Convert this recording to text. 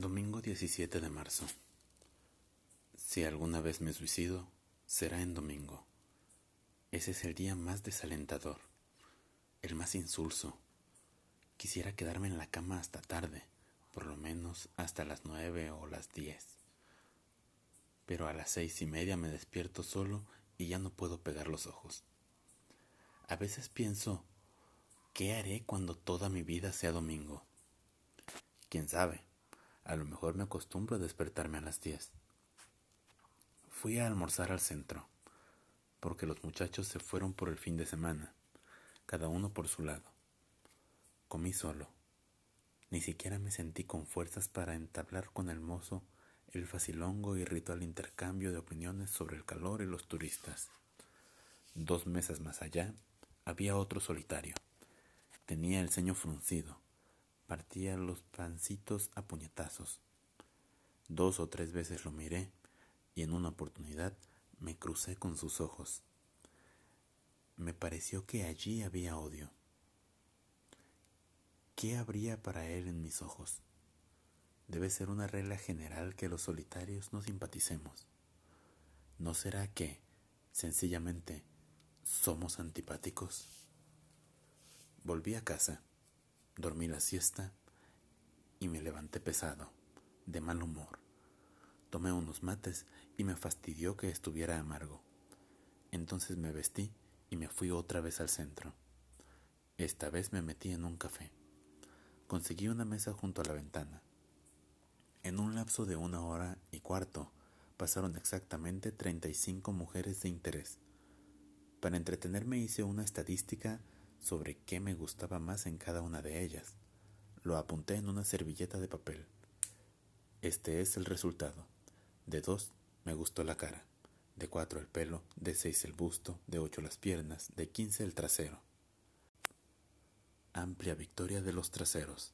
Domingo 17 de marzo. Si alguna vez me suicido, será en domingo. Ese es el día más desalentador, el más insulso. Quisiera quedarme en la cama hasta tarde, por lo menos hasta las nueve o las diez. Pero a las seis y media me despierto solo y ya no puedo pegar los ojos. A veces pienso, ¿qué haré cuando toda mi vida sea domingo? ¿Quién sabe? A lo mejor me acostumbro a despertarme a las diez. Fui a almorzar al centro, porque los muchachos se fueron por el fin de semana, cada uno por su lado. Comí solo. Ni siquiera me sentí con fuerzas para entablar con el mozo el facilongo y ritual intercambio de opiniones sobre el calor y los turistas. Dos mesas más allá había otro solitario. Tenía el ceño fruncido partía los pancitos a puñetazos. Dos o tres veces lo miré y en una oportunidad me crucé con sus ojos. Me pareció que allí había odio. ¿Qué habría para él en mis ojos? Debe ser una regla general que los solitarios no simpaticemos. ¿No será que, sencillamente, somos antipáticos? Volví a casa Dormí la siesta y me levanté pesado, de mal humor. Tomé unos mates y me fastidió que estuviera amargo. Entonces me vestí y me fui otra vez al centro. Esta vez me metí en un café. Conseguí una mesa junto a la ventana. En un lapso de una hora y cuarto pasaron exactamente 35 mujeres de interés. Para entretenerme hice una estadística sobre qué me gustaba más en cada una de ellas. Lo apunté en una servilleta de papel. Este es el resultado. De dos me gustó la cara, de cuatro el pelo, de seis el busto, de ocho las piernas, de quince el trasero. Amplia victoria de los traseros.